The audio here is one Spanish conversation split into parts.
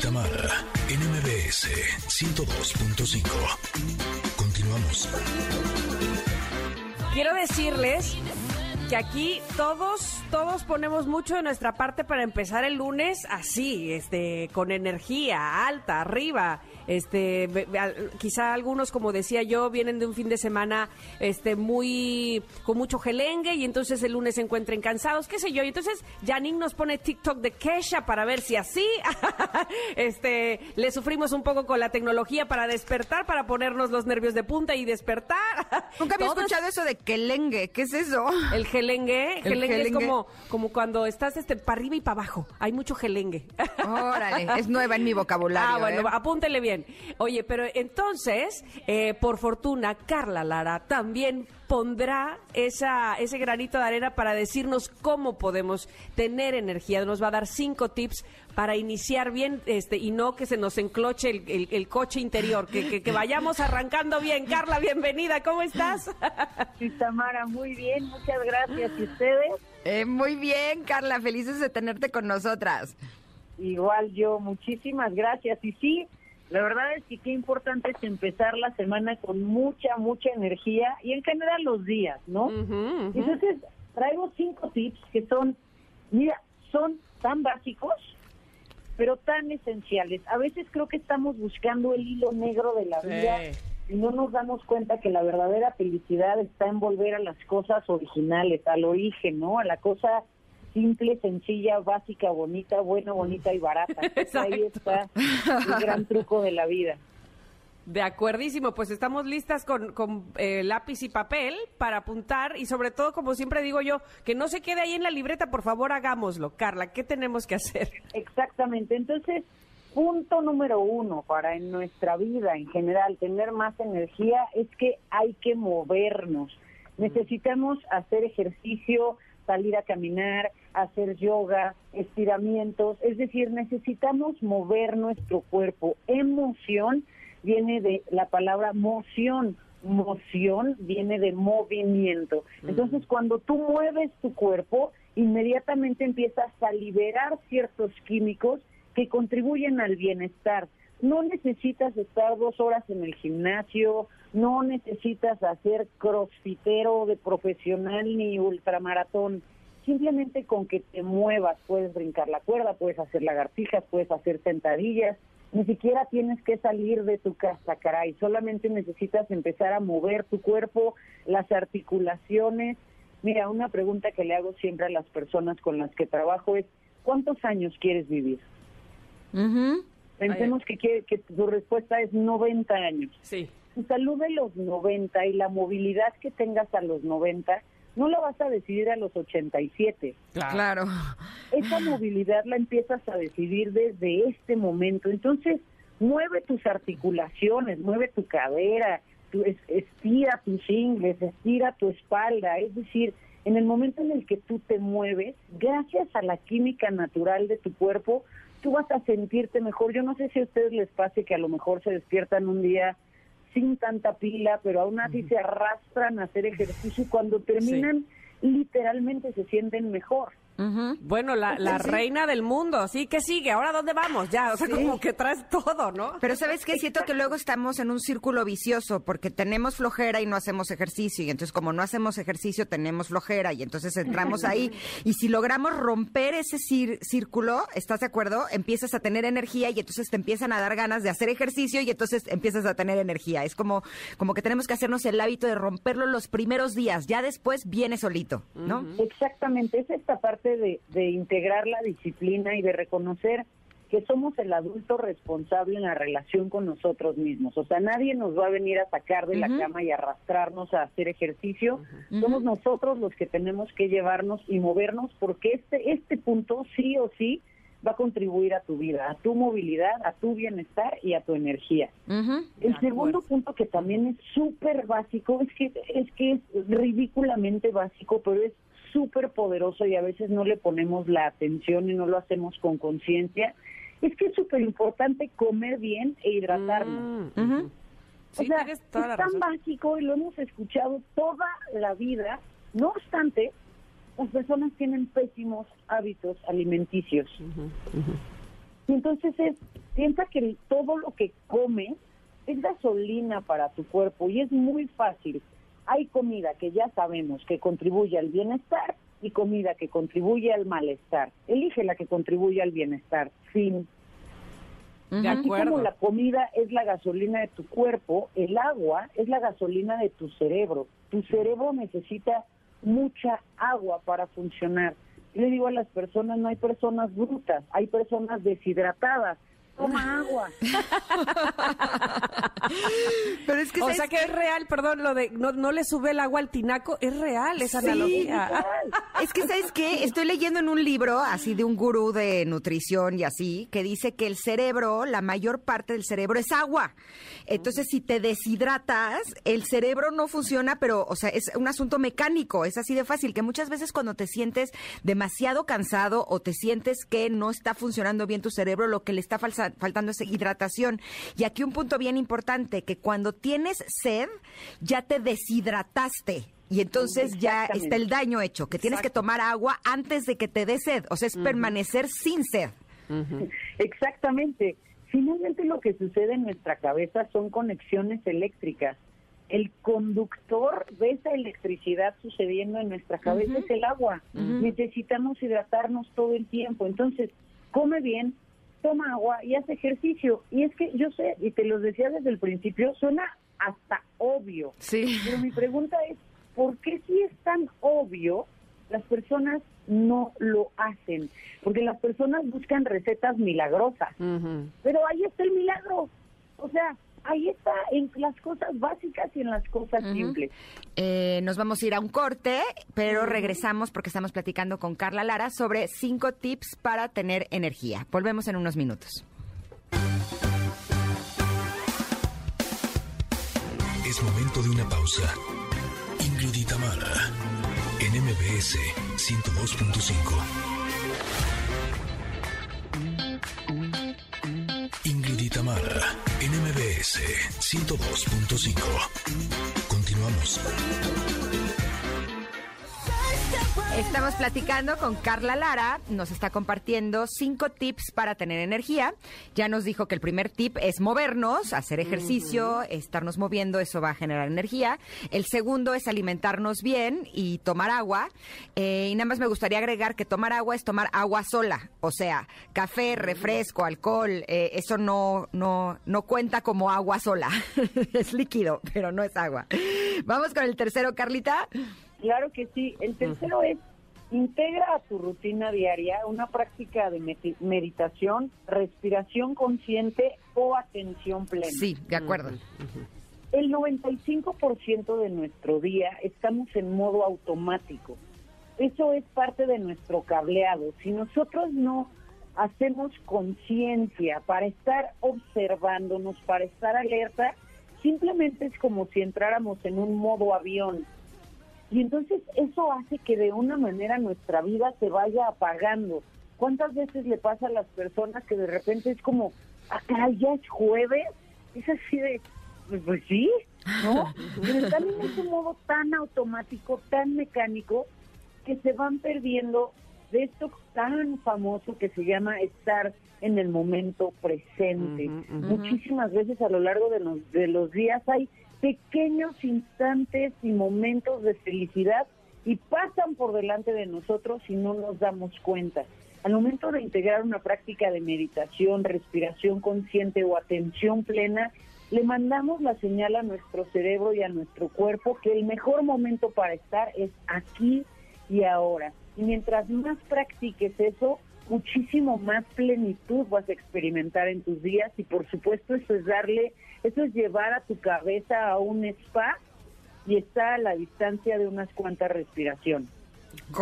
Tamara en MBS 102.5. Continuamos. Quiero decirles que aquí todos, todos ponemos mucho de nuestra parte para empezar el lunes así, este, con energía alta, arriba. Este, quizá algunos, como decía yo, vienen de un fin de semana este, muy, con mucho gelengue y entonces el lunes se encuentren cansados, qué sé yo. Y entonces Janine nos pone TikTok de Kesha para ver si así este, le sufrimos un poco con la tecnología para despertar, para ponernos los nervios de punta y despertar. Nunca había escuchado eso de gelengue, ¿qué es eso? El gelengue, gelengue, es como, como cuando estás este, para arriba y para abajo. Hay mucho gelengue. Órale, es nueva en mi vocabulario. Ah, bueno, ¿eh? apúntele bien. Oye, pero entonces, eh, por fortuna, Carla Lara también pondrá esa, ese granito de arena para decirnos cómo podemos tener energía. Nos va a dar cinco tips para iniciar bien este y no que se nos encloche el, coche interior, que, que, vayamos arrancando bien. Carla, bienvenida, ¿cómo estás? Sí, Tamara, muy bien, muchas gracias. ¿Y ustedes? Eh, muy bien, Carla, felices de tenerte con nosotras. Igual yo, muchísimas gracias. Y sí, la verdad es que qué importante es empezar la semana con mucha, mucha energía y en general los días, ¿no? Entonces, traigo cinco tips que son, mira, son tan básicos, pero tan esenciales. A veces creo que estamos buscando el hilo negro de la vida y no nos damos cuenta que la verdadera felicidad está en volver a las cosas originales, al origen, ¿no? A la cosa simple, sencilla, básica, bonita, buena, bonita y barata. Ahí está el gran truco de la vida. De acuerdísimo, pues estamos listas con, con eh, lápiz y papel para apuntar y sobre todo, como siempre digo yo, que no se quede ahí en la libreta, por favor hagámoslo. Carla, ¿qué tenemos que hacer? Exactamente, entonces, punto número uno para en nuestra vida en general tener más energía es que hay que movernos. Necesitamos hacer ejercicio, salir a caminar, hacer yoga, estiramientos, es decir, necesitamos mover nuestro cuerpo. Emoción viene de la palabra moción, moción viene de movimiento. Entonces, cuando tú mueves tu cuerpo, inmediatamente empiezas a liberar ciertos químicos que contribuyen al bienestar. No necesitas estar dos horas en el gimnasio, no necesitas hacer crossfitero de profesional ni ultramaratón simplemente con que te muevas, puedes brincar la cuerda, puedes hacer lagartijas, puedes hacer sentadillas, ni siquiera tienes que salir de tu casa, caray, solamente necesitas empezar a mover tu cuerpo, las articulaciones. Mira, una pregunta que le hago siempre a las personas con las que trabajo es, ¿cuántos años quieres vivir? Pensemos que, que tu respuesta es 90 años. Sí. Tu salud de los 90 y la movilidad que tengas a los 90 no lo vas a decidir a los 87. Claro. Esa movilidad la empiezas a decidir desde este momento. Entonces, mueve tus articulaciones, mueve tu cadera, tu, estira tus ingles, estira tu espalda. Es decir, en el momento en el que tú te mueves, gracias a la química natural de tu cuerpo, tú vas a sentirte mejor. Yo no sé si a ustedes les pase que a lo mejor se despiertan un día sin tanta pila, pero aún así se arrastran a hacer ejercicio y cuando terminan literalmente se sienten mejor. Bueno, la, la reina del mundo, ¿sí? ¿Qué sigue? ¿Ahora dónde vamos? Ya, o sea, como que traes todo, ¿no? Pero ¿sabes qué? Siento que luego estamos en un círculo vicioso porque tenemos flojera y no hacemos ejercicio. Y entonces, como no hacemos ejercicio, tenemos flojera y entonces entramos ahí. Y si logramos romper ese círculo, ¿estás de acuerdo? Empiezas a tener energía y entonces te empiezan a dar ganas de hacer ejercicio y entonces empiezas a tener energía. Es como, como que tenemos que hacernos el hábito de romperlo los primeros días. Ya después viene solito, ¿no? Exactamente. Es esta parte de, integrar la disciplina y de reconocer que somos el adulto responsable en la relación con nosotros mismos. O sea, nadie nos va a venir a sacar de la cama y arrastrarnos a hacer ejercicio. Somos nosotros los que tenemos que llevarnos y movernos porque este, este punto sí o sí va a contribuir a tu vida, a tu movilidad, a tu bienestar y a tu energía. El segundo punto que también es súper básico, es que, es que es ridículamente básico, pero es súper poderoso y a veces no le ponemos la atención y no lo hacemos con conciencia, es que es súper importante comer bien e hidratarnos. Mm, o sea, es tan básico y lo hemos escuchado toda la vida. No obstante, las personas tienen pésimos hábitos alimenticios. Y entonces es, piensa que todo lo que comes es gasolina para tu cuerpo y es muy fácil. Hay comida que ya sabemos que contribuye al bienestar y comida que contribuye al malestar. Elige la que contribuye al bienestar. Fin. De Así acuerdo. como la comida es la gasolina de tu cuerpo, el agua es la gasolina de tu cerebro. Tu cerebro necesita mucha agua para funcionar. Yo le digo a las personas, no hay personas brutas, hay personas deshidratadas. Toma agua. Pero es que O ¿sabes sea que es real, perdón, lo de no, no le sube el agua al tinaco, es real esa Sí, analogía. Es que, ¿sabes qué? Estoy leyendo en un libro, así de un gurú de nutrición y así, que dice que el cerebro, la mayor parte del cerebro es agua. Entonces, si te deshidratas, el cerebro no funciona, pero, o sea, es un asunto mecánico, es así de fácil, que muchas veces cuando te sientes demasiado cansado o te sientes que no está funcionando bien tu cerebro, lo que le está faltando es hidratación. Y aquí un punto bien importante, que cuando tienes sed, ya te deshidrataste. Y entonces ya está el daño hecho, que tienes que tomar agua antes de que te dé sed. O sea, es permanecer sin sed. Exactamente. Finalmente lo que sucede en nuestra cabeza son conexiones eléctricas. El conductor de esa electricidad sucediendo en nuestra cabeza es el agua. Necesitamos hidratarnos todo el tiempo. Entonces, come bien, toma agua y haz ejercicio. Y es que yo sé, y te lo decía desde el principio, suena hasta obvio. Sí. Pero mi pregunta es, ¿por qué si es tan obvio las personas no lo hacen? Porque las personas buscan recetas milagrosas, pero ahí está el milagro. O sea, ahí está en las cosas básicas y en las cosas simples. Eh, nos vamos a ir a un corte, pero regresamos porque estamos platicando con Carla Lara sobre cinco tips para tener energía. Volvemos en unos minutos. Es momento de una pausa. Ingrid y en MBS 102.5. Ingrid y en MBS 102.5. Continuamos. Estamos platicando con Carla Lara, nos está compartiendo cinco tips para tener energía. Ya nos dijo que el primer tip es movernos, hacer ejercicio, estarnos moviendo, eso va a generar energía. El segundo es alimentarnos bien y tomar agua. Eh, y nada más me gustaría agregar que tomar agua es tomar agua sola, o sea, café, refresco, alcohol, eh, eso no, no, no cuenta como agua sola. es líquido, pero no es agua. Vamos con el tercero, Carlita. Claro que sí. El tercero es integra a tu rutina diaria una práctica de meditación, respiración consciente o atención plena. Sí, de acuerdo. El 95% de nuestro día estamos en modo automático. Eso es parte de nuestro cableado. Si nosotros no hacemos conciencia para estar observándonos, para estar alerta, simplemente es como si entráramos en un modo avión. Y entonces eso hace que de una manera nuestra vida se vaya apagando. ¿Cuántas veces le pasa a las personas que de repente es como, ah, caray, ya es jueves? Es así de, pues, pues sí, ¿no? Pero están en ese modo tan automático, tan mecánico, que se van perdiendo de esto tan famoso que se llama estar en el momento presente. Ujú, ujú. Muchísimas veces a lo largo de los, de los días hay pequeños instantes y momentos de felicidad y pasan por delante de nosotros y no nos damos cuenta. Al momento de integrar una práctica de meditación, respiración consciente o atención plena, le mandamos la señal a nuestro cerebro y a nuestro cuerpo que el mejor momento para estar es aquí y ahora. Y mientras más practiques eso, muchísimo más plenitud vas a experimentar en tus días y por supuesto eso es darle, eso es llevar a tu cabeza a un spa y está a la distancia de unas cuantas respiraciones.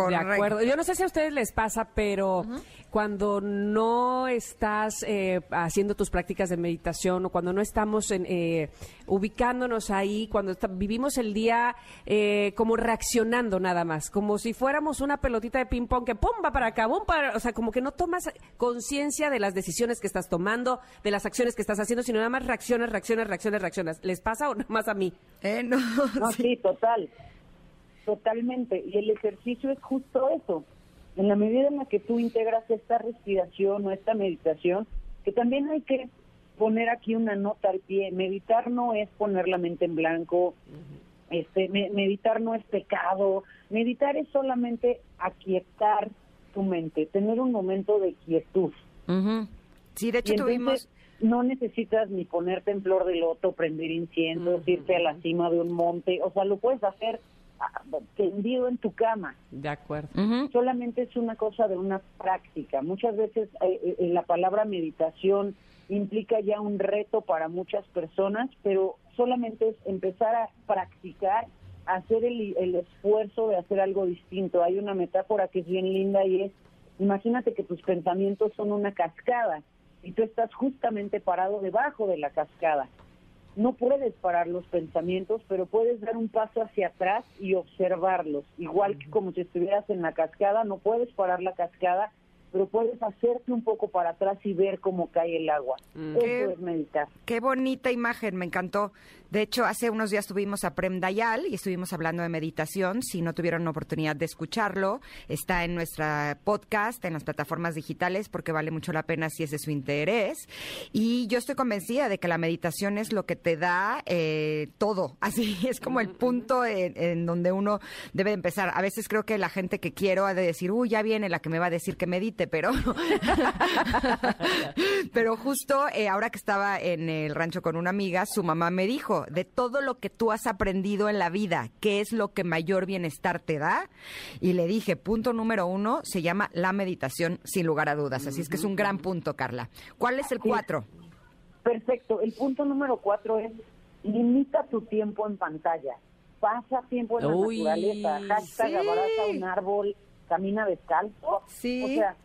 De acuerdo. Yo no sé si a ustedes les pasa, pero cuando no estás eh, haciendo tus prácticas de meditación o cuando no estamos en, eh, ubicándonos ahí, cuando está- vivimos el día eh, como reaccionando nada más, como si fuéramos una pelotita de ping pong que pum va para acá, pum para, o sea, como que no tomas conciencia de las decisiones que estás tomando, de las acciones que estás haciendo, sino nada más reaccionas, reaccionas, reaccionas, reaccionas. ¿Les pasa o nada más a mí? Eh, no, No, sí, total, totalmente. Y el ejercicio es justo eso. en la medida en la que tú integras esta respiración o esta meditación, que también hay que poner aquí una nota al pie, meditar no es poner la mente en blanco, este, meditar no es pecado, meditar es solamente aquietar tu mente, tener un momento de quietud. Sí, de hecho tuvimos... No necesitas ni ponerte en flor de loto, prender incienso, irte a la cima de un monte, o sea, lo puedes hacer tendido en tu cama. De acuerdo. Solamente es una cosa de una práctica. Muchas veces eh, eh, la palabra meditación implica ya un reto para muchas personas, pero solamente es empezar a practicar, hacer el, el esfuerzo de hacer algo distinto. Hay una metáfora que es bien linda y es, imagínate que tus pensamientos son una cascada y tú estás justamente parado debajo de la cascada. No puedes parar los pensamientos, pero puedes dar un paso hacia atrás y observarlos. Igual que como si estuvieras en la cascada, no puedes parar la cascada, pero puedes hacerte un poco para atrás y ver cómo cae el agua. Mm. Eso es meditar. Qué bonita imagen, me encantó. De hecho, hace unos días tuvimos a Prem Dayal y estuvimos hablando de meditación. Si no tuvieron oportunidad de escucharlo, está en nuestra podcast, en las plataformas digitales, porque vale mucho la pena si es de su interés. Y yo estoy convencida de que la meditación es lo que te da eh, todo. Así es como el punto en, donde uno debe empezar. A veces creo que la gente que quiero ha de decir, uy, ya viene la que me va a decir que medite, pero, pero justo eh, ahora que estaba en el rancho con una amiga, su mamá me dijo, de todo lo que tú has aprendido en la vida, ¿qué es lo que mayor bienestar te da? Y le dije, punto número uno, se llama la meditación, sin lugar a dudas. Así es que es un gran punto, Carla. ¿Cuál es el cuatro? Perfecto. El punto número cuatro es limita tu tiempo en pantalla. Pasa tiempo en la naturaleza. Hashtag abraza un árbol, camina descalzo. Sí. O sea,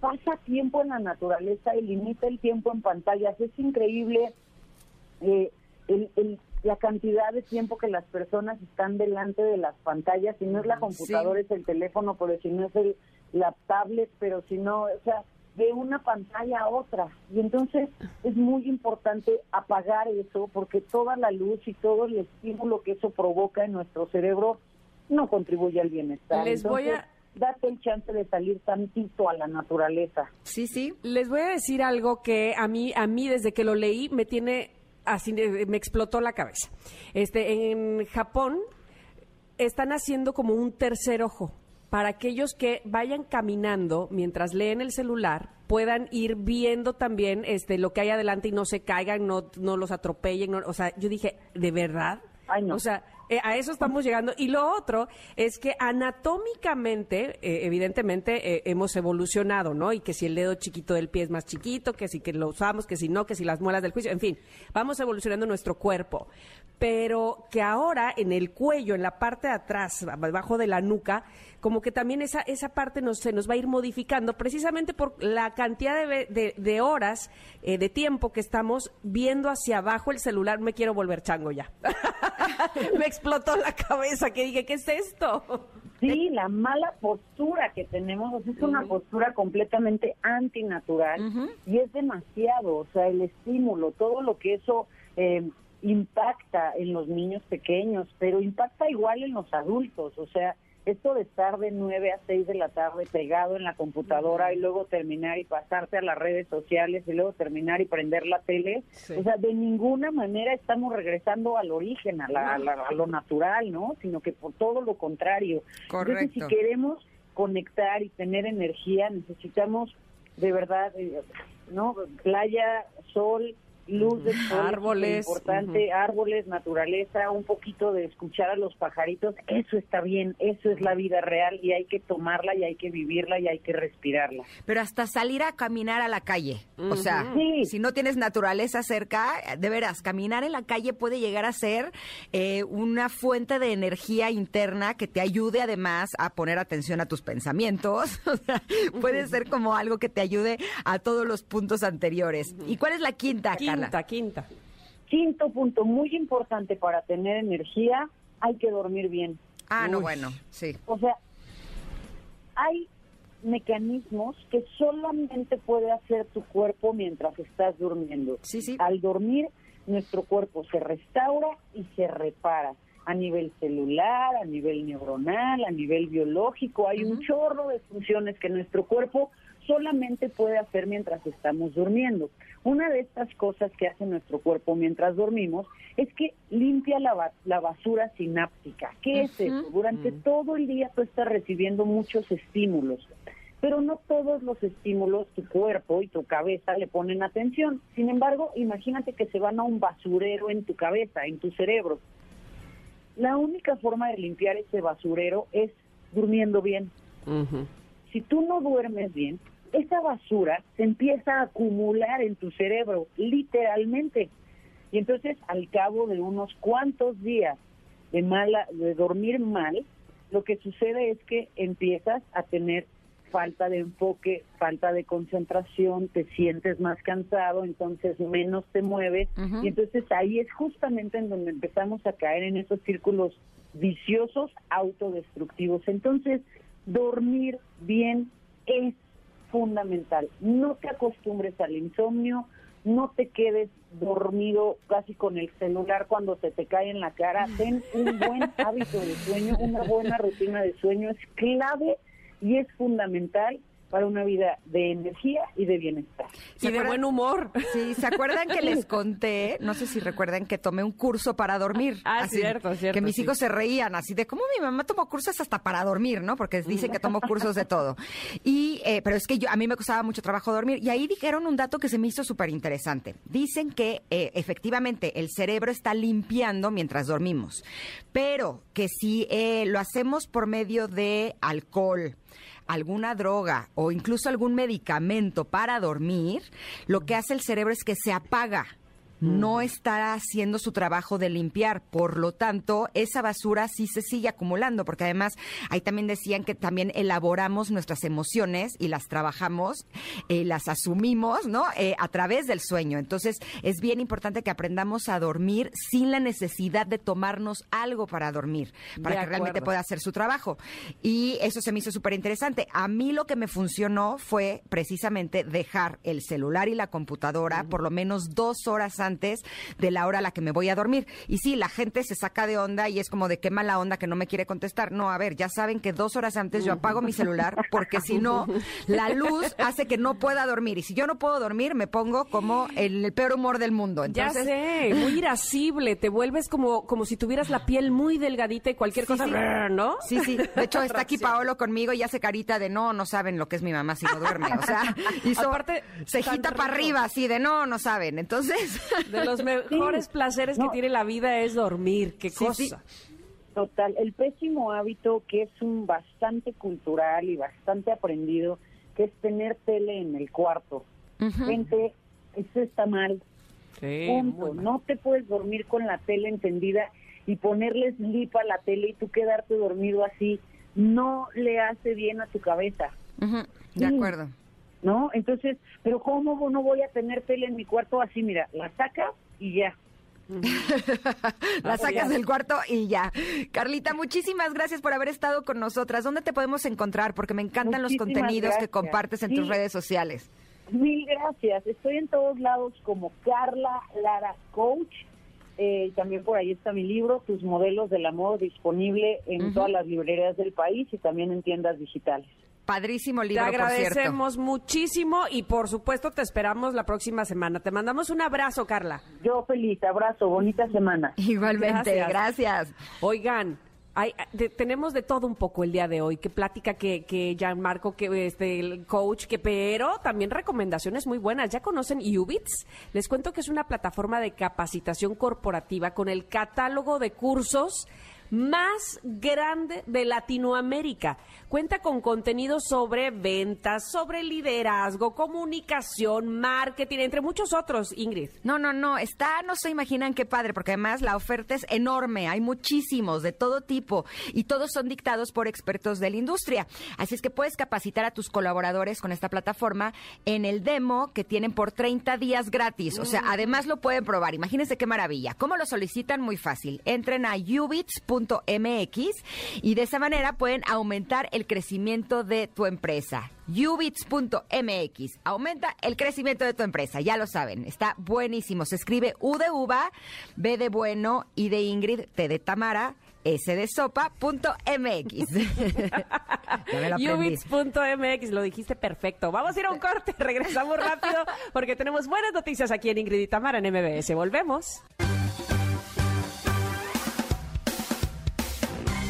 pasa tiempo en la naturaleza y limita el tiempo en pantallas. Es increíble eh, el, la cantidad de tiempo que las personas están delante de las pantallas, si no es la computadora, es el teléfono, pero si no es el, la tablet, pero si no, o sea, de una pantalla a otra. Y entonces es muy importante apagar eso porque toda la luz y todo el estímulo que eso provoca en nuestro cerebro no contribuye al bienestar. Les voy a date el chance de salir tantito a la naturaleza. Sí, sí. Les voy a decir algo que a mí a mí desde que lo leí me tiene así me explotó la cabeza. Este, en Japón están haciendo como un tercer ojo para aquellos que vayan caminando mientras leen el celular puedan ir viendo también este lo que hay adelante y no se caigan, no, no los atropellen. o sea, yo dije, ¿de verdad? O sea, eh, a eso estamos llegando. Y lo otro es que anatómicamente, eh, evidentemente, eh, hemos evolucionado, ¿no? Y que si el dedo chiquito del pie es más chiquito, que si que lo usamos, que si no, que si las muelas del juicio, en fin, vamos evolucionando nuestro cuerpo. Pero que ahora en el cuello, en la parte de atrás, abajo de la nuca, como que también esa, esa parte nos, se nos va a ir modificando precisamente por la cantidad de, de, horas, de tiempo que estamos viendo hacia abajo el celular. Me quiero volver chango ya. Me explotó la cabeza que dije, ¿qué es esto? Sí, la mala postura que tenemos es una postura completamente antinatural y es demasiado, o sea, el estímulo, todo lo que eso eh, impacta en los niños pequeños, pero impacta igual en los adultos, o sea, esto de estar de 9 a 6 de la tarde pegado en la computadora y luego terminar y pasarte a las redes sociales y luego terminar y prender la tele, o sea, de ninguna manera estamos regresando al origen, a, lo natural, ¿no? Sino que por todo lo contrario. Correcto. Entonces, si queremos conectar y tener energía, necesitamos de verdad, eh, ¿no? Playa, sol, luz de sol, árboles, importante, árboles, naturaleza, un poquito de escuchar a los pajaritos, eso está bien, eso es la vida real y hay que tomarla y hay que vivirla y hay que respirarla. Pero hasta salir a caminar a la calle, o sea, si no tienes naturaleza cerca, de veras, caminar en la calle puede llegar a ser eh, una fuente de energía interna que te ayude además a poner atención a tus pensamientos, o sea, puede ser como algo que te ayude a todos los puntos anteriores. ¿Y cuál es la quinta? Quinta, quinta. Quinto punto, muy importante para tener energía, hay que dormir bien. Ah, no, bueno, sí. O sea, hay mecanismos que solamente puede hacer tu cuerpo mientras estás durmiendo. Sí, sí. Al dormir, nuestro cuerpo se restaura y se repara. a nivel celular, a nivel neuronal, a nivel biológico. Hay un chorro de funciones que nuestro cuerpo solamente puede hacer mientras estamos durmiendo. Una de estas cosas que hace nuestro cuerpo mientras dormimos es que limpia la, la basura sináptica. ¿Qué es eso? Durante todo el día tú estás recibiendo muchos estímulos, pero no todos los estímulos tu cuerpo y tu cabeza le ponen atención. Sin embargo, imagínate que se van a un basurero en tu cabeza, en tu cerebro. La única forma de limpiar ese basurero es durmiendo bien. Si tú no duermes bien, esa basura se empieza a acumular en tu cerebro, literalmente. Y entonces, al cabo de unos cuantos días de mala, de dormir mal, lo que sucede es que empiezas a tener falta de enfoque, falta de concentración, te sientes más cansado, entonces menos te mueves y entonces ahí es justamente en donde empezamos a caer en esos círculos viciosos autodestructivos. Entonces, dormir bien es fundamental. No te acostumbres al insomnio, no te quedes dormido casi con el celular cuando se te cae en la cara. Ten un buen hábito de sueño, una buena rutina de sueño es clave y es fundamental para una vida de energía y de bienestar. Y de buen humor. Sí, ¿se acuerdan que les conté? No sé si recuerdan que tomé un curso para dormir. Ah, cierto, cierto. Que mis hijos se reían así de cómo mi mamá tomó cursos hasta para dormir, ¿no? Porque dicen que tomó cursos de todo. Y, eh, pero es que yo, a mí me costaba mucho trabajo dormir. Y ahí dijeron un dato que se me hizo súper interesante. Dicen que eh, efectivamente el cerebro está limpiando mientras dormimos, pero que si eh, lo hacemos por medio de alcohol, alguna droga o incluso algún medicamento para dormir, lo que hace el cerebro es que se apaga no está haciendo su trabajo de limpiar. Por lo tanto, esa basura sí se sigue acumulando, porque además ahí también decían que también elaboramos nuestras emociones y las trabajamos, eh, las asumimos, ¿no? Eh, a través del sueño. Entonces, es bien importante que aprendamos a dormir sin la necesidad de tomarnos algo para dormir, para que realmente pueda hacer su trabajo. Y eso se me hizo súper interesante. A mí lo que me funcionó fue precisamente dejar el celular y la computadora por lo menos dos horas antes de la hora a la que me voy a dormir. Y sí, la gente se saca de onda y es como de qué mala onda que no me quiere contestar. No, a ver, ya saben que dos horas antes yo apago mi celular porque si no, la luz hace que no pueda dormir. Y si yo no puedo dormir, me pongo como el, peor humor del mundo. Entonces, ya sé, muy irascible. Te vuelves como, como si tuvieras la piel muy delgadita y cualquier cosa, ¿no? Sí, sí. De hecho, está aquí Paolo conmigo y hace carita de no, no saben lo que es mi mamá si no duerme. O sea, y aparte cejita para arriba, así de no, no saben. Entonces, de los mejores placeres que tiene la vida es dormir. Qué cosa. Total. El pésimo hábito que es un bastante cultural y bastante aprendido, que es tener tele en el cuarto. Gente, eso está mal. Punto. No te puedes dormir con la tele encendida y ponerle slip a la tele y tú quedarte dormido así. No le hace bien a tu cabeza. De acuerdo. ¿No? Entonces, pero ¿cómo no voy a tener tele en mi cuarto así? Mira, la saca y ya. la sacas del cuarto y ya. Carlita, muchísimas gracias por haber estado con nosotras. ¿Dónde te podemos encontrar? Porque me encantan los contenidos que compartes en tus redes sociales. Mil gracias. Estoy en todos lados como Carla Lara Coach. Eh, también por ahí está mi libro, Tus modelos del amor, disponible en todas las librerías del país y también en tiendas digitales. Padrísimo libro, Te agradecemos muchísimo y por supuesto te esperamos la próxima semana. Te mandamos un abrazo, Carla. Yo feliz, abrazo, bonita semana. Igualmente, gracias. Oigan, hay, tenemos de todo un poco el día de hoy. Qué plática que, que Marco, que este, el coach, que pero también recomendaciones muy buenas. ¿Ya conocen Ubits? Les cuento que es una plataforma de capacitación corporativa con el catálogo de cursos más grande de Latinoamérica. Cuenta con contenido sobre ventas, sobre liderazgo, comunicación, marketing, entre muchos otros, Ingrid. No, no, no, está, no se imaginan qué padre, porque además la oferta es enorme, hay muchísimos de todo tipo y todos son dictados por expertos de la industria. Así es que puedes capacitar a tus colaboradores con esta plataforma en el demo que tienen por 30 días gratis. O sea, mm. además lo pueden probar. Imagínense qué maravilla. ¿Cómo lo solicitan? Muy fácil. Entren a ubits.com y de esa manera pueden aumentar el crecimiento de tu empresa. Ubits.mx. Aumenta el crecimiento de tu empresa, ya lo saben, está buenísimo. Se escribe U de uva, B de bueno, I de Ingrid, T de Tamara, S de sopa.mx. Ubits.mx, lo dijiste perfecto. Vamos a ir a un corte, regresamos rápido porque tenemos buenas noticias aquí en Ingrid y Tamara en MBS. Volvemos.